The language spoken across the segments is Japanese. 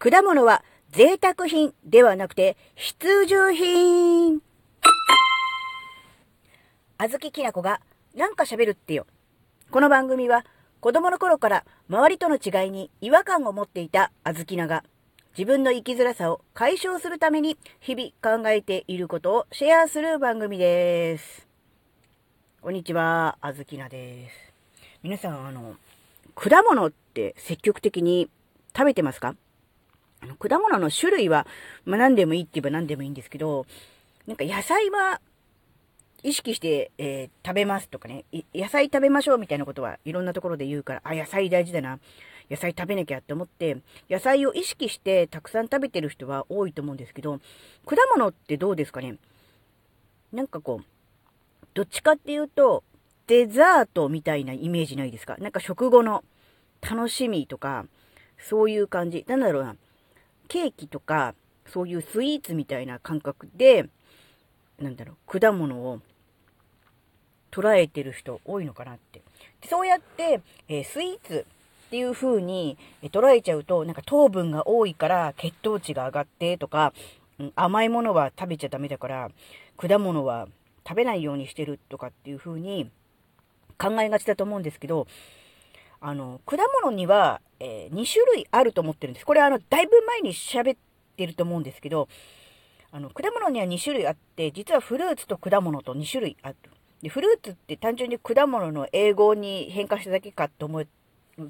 果物は贅沢品ではなくて必需品。あずききなこがなんか喋るってよ。この番組は子供の頃から周りとの違いに違和感を持っていたあずきなが自分の生きづらさを解消するために日々考えていることをシェアする番組です。こんにちは、あずきなです。皆さん、あの、果物って積極的に食べてますか？果物の種類は、まあ、何でもいいって言えば何でもいいんですけど、なんか野菜は意識して、えー、食べますとかね、野菜食べましょうみたいなことはいろんなところで言うから、あ、野菜大事だな。野菜食べなきゃって思って、野菜を意識してたくさん食べてる人は多いと思うんですけど、果物ってどうですかね？なんかこう、どっちかっていうと、デザートみたいなイメージないですか？なんか食後の楽しみとか、そういう感じ。なんだろうな。ケーキとか、そういうスイーツみたいな感覚で、なんだろう、果物を捉えてる人多いのかなって。そうやって、えー、スイーツっていう風に捉えちゃうと、なんか糖分が多いから血糖値が上がってとか、うん、甘いものは食べちゃダメだから、果物は食べないようにしてるとかっていう風に考えがちだと思うんですけど、あの、果物には、えー、2種類あると思ってるんです。これあの、だいぶ前に喋ってると思うんですけど、あの、果物には2種類あって、実はフルーツと果物と2種類ある。で、フルーツって単純に果物の英語に変化しただけかと思っ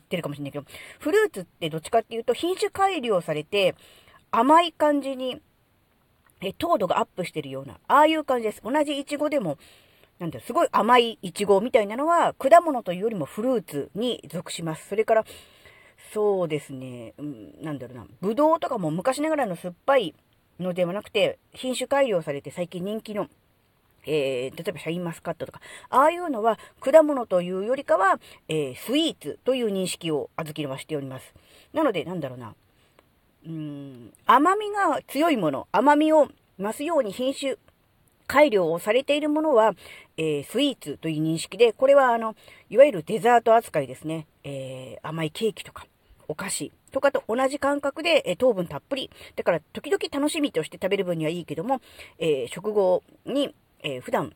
てるかもしれないけど、フルーツってどっちかっていうと品種改良されて甘い感じにえ糖度がアップしてるような、ああいう感じです。同じイチゴでも、なんだすごい甘いイチゴみたいなのは、果物というよりもフルーツに属します。それから、そうですね、うん、なんだろうな、ぶどうとかも昔ながらの酸っぱいのではなくて、品種改良されて最近人気の、えー、例えばシャインマスカットとか、ああいうのは果物というよりかは、えー、スイーツという認識をあずきのはしております。なので、なんだろうな、うん、甘みが強いもの、甘みを増すように品種改良をされているものは、えー、スイーツという認識で、これはあの、いわゆるデザート扱いですね。えー、甘いケーキとか、お菓子とかと同じ感覚で、えー、糖分たっぷり。だから、時々楽しみとして食べる分にはいいけども、えー、食後に、えー、普段、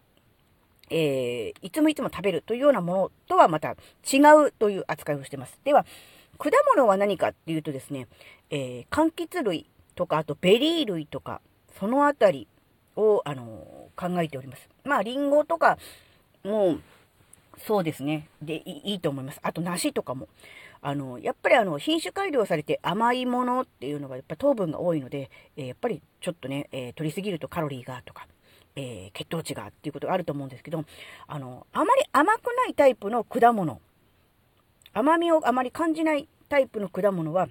えー、いつもいつも食べるというようなものとはまた違うという扱いをしています。では、果物は何かっていうとですね、えー、柑橘類とか、あとベリー類とか、そのあたりを、あのー、考えております。まあ、リンゴとかも、そうですね。でいいと思います。あと、梨とかも。あの、やっぱりあの、品種改良されて甘いものっていうのはやっぱ糖分が多いので、えー、やっぱりちょっとね、えー、取りすぎるとカロリーがとか、えー、血糖値がっていうことがあると思うんですけど、あの、あまり甘くないタイプの果物、甘みをあまり感じないタイプの果物は、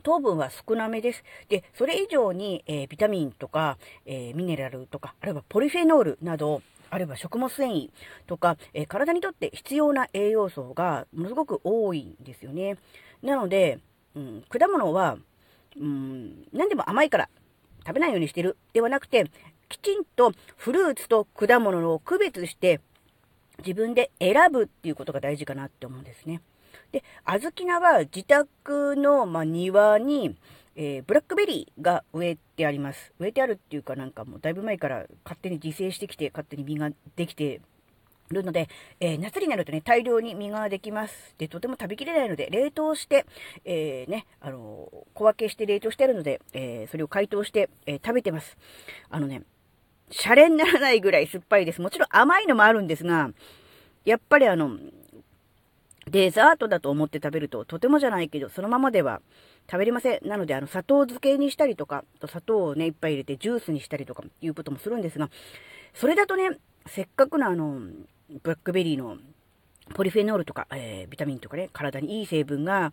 糖分は少なめです。で、それ以上に、えー、ビタミンとか、えー、ミネラルとか、あるいはポリフェノールなど、あるいは食物繊維とか、えー、体にとって必要な栄養素がものすごく多いんですよね。なので、うん、果物は、うん、何でも甘いから食べないようにしてるではなくて、きちんとフルーツと果物を区別して自分で選ぶっていうことが大事かなって思うんですね。で、あずき菜は自宅の、まあ、庭に、えー、ブラックベリーが植えてあります。植えてあるっていうかなんかもうだいぶ前から勝手に自生してきて、勝手に実ができてるので、えー、夏になるとね、大量に実ができます。で、とても食べきれないので、冷凍して、えー、ね、あの小分けして冷凍してあるので、えそれを解凍して、え食べてます。あのね、シャレにならないぐらい酸っぱいです。もちろん甘いのもあるんですが、やっぱりあの、デザートだと思って食べると、とてもじゃないけど、そのままでは食べれません。なので、あの、砂糖漬けにしたりとか、と砂糖をね、いっぱい入れてジュースにしたりとか、いうこともするんですが、それだとね、せっかくのあの、ブラックベリーのポリフェノールとか、えー、ビタミンとかね、体にいい成分が、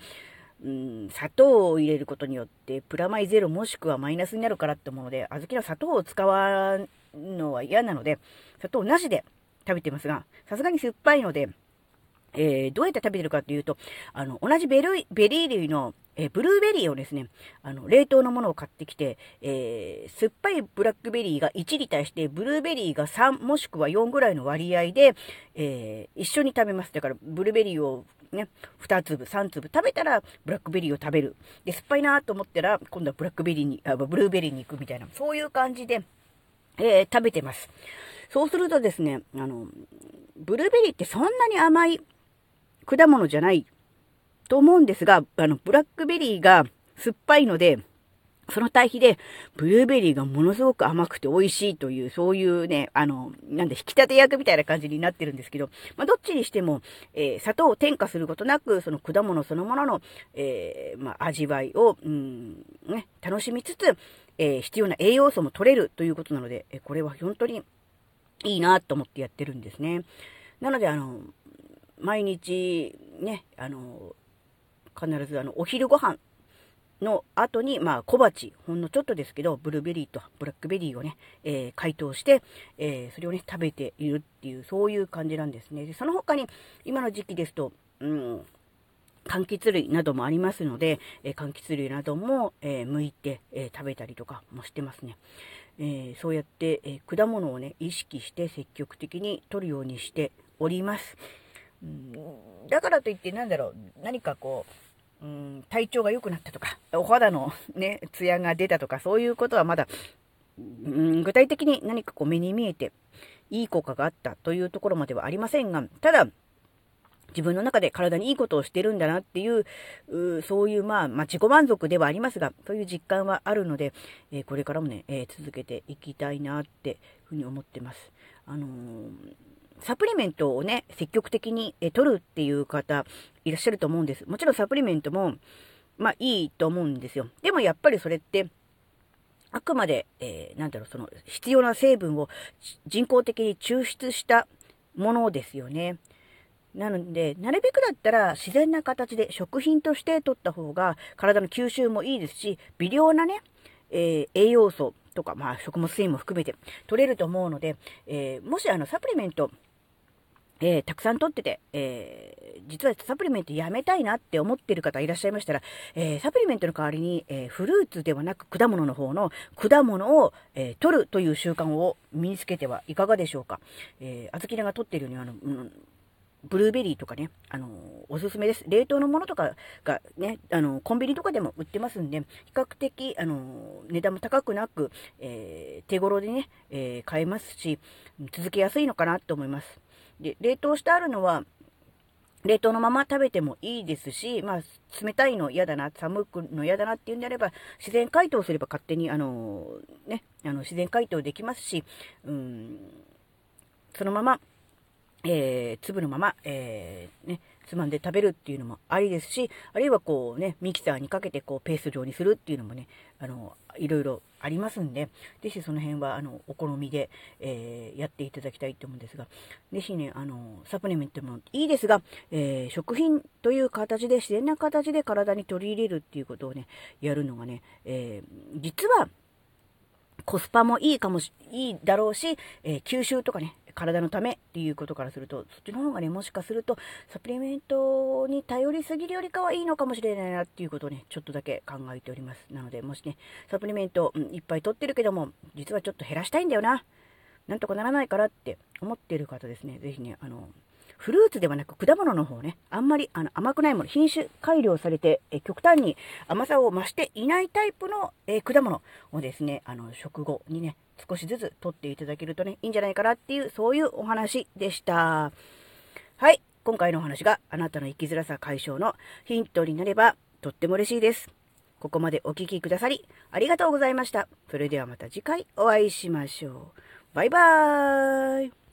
うん、砂糖を入れることによって、プラマイゼロもしくはマイナスになるからってもので、小豆の砂糖を使わんのは嫌なので、砂糖なしで食べてますが、さすがに酸っぱいので、えー、どうやって食べてるかっていうと、あの、同じベルベリー類の、えー、ブルーベリーをですね、あの、冷凍のものを買ってきて、えー、酸っぱいブラックベリーが1に対して、ブルーベリーが3もしくは4ぐらいの割合で、え一緒に食べます。だから、ブルーベリーをね、2粒、3粒食べたらブラックベリーを食べる。で、酸っぱいなと思ったら、今度はブラックベリーに、あブルーベリーに行くみたいな、そういう感じで、えー、食べてます。そうするとですね、あの、ブルーベリーってそんなに甘い果物じゃないと思うんですが、あの、ブラックベリーが酸っぱいので、その対比で、ブルーベリーがものすごく甘くて美味しいという、そういうね、あの、なんで、引き立て役みたいな感じになってるんですけど、まあ、どっちにしても、えー、砂糖を添加することなく、その果物そのものの、えー、まあ、味わいを、うん、ね、楽しみつつ、えー、必要な栄養素も取れるということなので、えこれは本当にいいなと思ってやってるんですね。なので、あの、毎日、ね、あの、必ずあの、お昼ご飯の後に、まあ、小鉢、ほんのちょっとですけど、ブルーベリーとブラックベリーをね、えー、解凍して、えー、それをね、食べているっていう、そういう感じなんですね。で、その他に、今の時期ですと、うん、柑橘類などもありますので、えー、柑橘類なども、え剥いて、え食べたりとかもしてますね。えそうやって、え果物をね、意識して積極的に取るようにしております。うん、だからといって、なんだろう、何かこう、うん、体調が良くなったとか、お肌のね、ツヤが出たとか、そういうことはまだ、うん、具体的に何かこう目に見えて、いい効果があったというところまではありませんが、ただ、自分の中で体にいいことをしてるんだなっていう、うそういう、まあ、まあ、自己満足ではありますが、そういう実感はあるので、えー、これからもね、えー、続けていきたいなってふうに思ってます。あのーサプリメントをね、積極的に取るっていう方いらっしゃると思うんです。もちろんサプリメントも、まあいいと思うんですよ。でもやっぱりそれって、あくまで、えー、なんだろう、その必要な成分を人工的に抽出したものですよね。なので、なるべくだったら自然な形で食品として取った方が体の吸収もいいですし、微量なね、えー、栄養素とか、まあ食物繊維も含めて取れると思うので、えー、もしあのサプリメントえー、たくさん取ってて、えー、実はサプリメントやめたいなって思ってる方いらっしゃいましたら、えー、サプリメントの代わりに、えフルーツではなく果物の方の果物を、え取るという習慣を身につけてはいかがでしょうか。えー、あずきが取っているようにあの、うんブルーベリーとかね、あのおすすめです。冷凍のものとかがね、あのコンビニとかでも売ってますんで、比較的、あの値段も高くなく、えー、手頃でね、え、買えますし、続けやすいのかなと思います。で、冷凍してあるのは、冷凍のまま食べてもいいですし、まあ、冷たいの嫌だな、寒くの嫌だなっていうんであれば、自然解凍すれば勝手に、あのね、あの、自然解凍できますし、うん、そのまま、えー、粒のまま、えー、ね、つまんで食べるっていうのもありですし、あるいはこうね、ミキサーにかけてこうペースト状にするっていうのもね、あの、いろいろありますんで、ぜひその辺はあの、お好みで、えー、やっていただきたいと思うんですが、ぜひね、あの、サプリメントもいいですが、えー、食品という形で、自然な形で体に取り入れるっていうことをね、やるのがね、えー、実は、コスパもいいかもし、いいだろうし、えー、吸収とかね、体のためっていうことからすると、そっちの方がね、もしかすると、サプリメントに頼りすぎるよりかはいいのかもしれないなっていうことをね、ちょっとだけ考えております。なので、もしね、サプリメント、うん、いっぱい取ってるけども、実はちょっと減らしたいんだよな。なんとかならないからって思ってる方ですね、ぜひね、あの、フルーツではなく果物の方ね、あんまりあの甘くないもの、品種改良されて、え極端に甘さを増していないタイプの、え果物をですね、あの、食後にね、少しずつ取っていただけるとね、いいんじゃないかなっていう、そういうお話でした。はい。今回のお話があなたの生きづらさ解消のヒントになればとっても嬉しいです。ここまでお聴きくださりありがとうございました。それではまた次回お会いしましょう。バイバーイ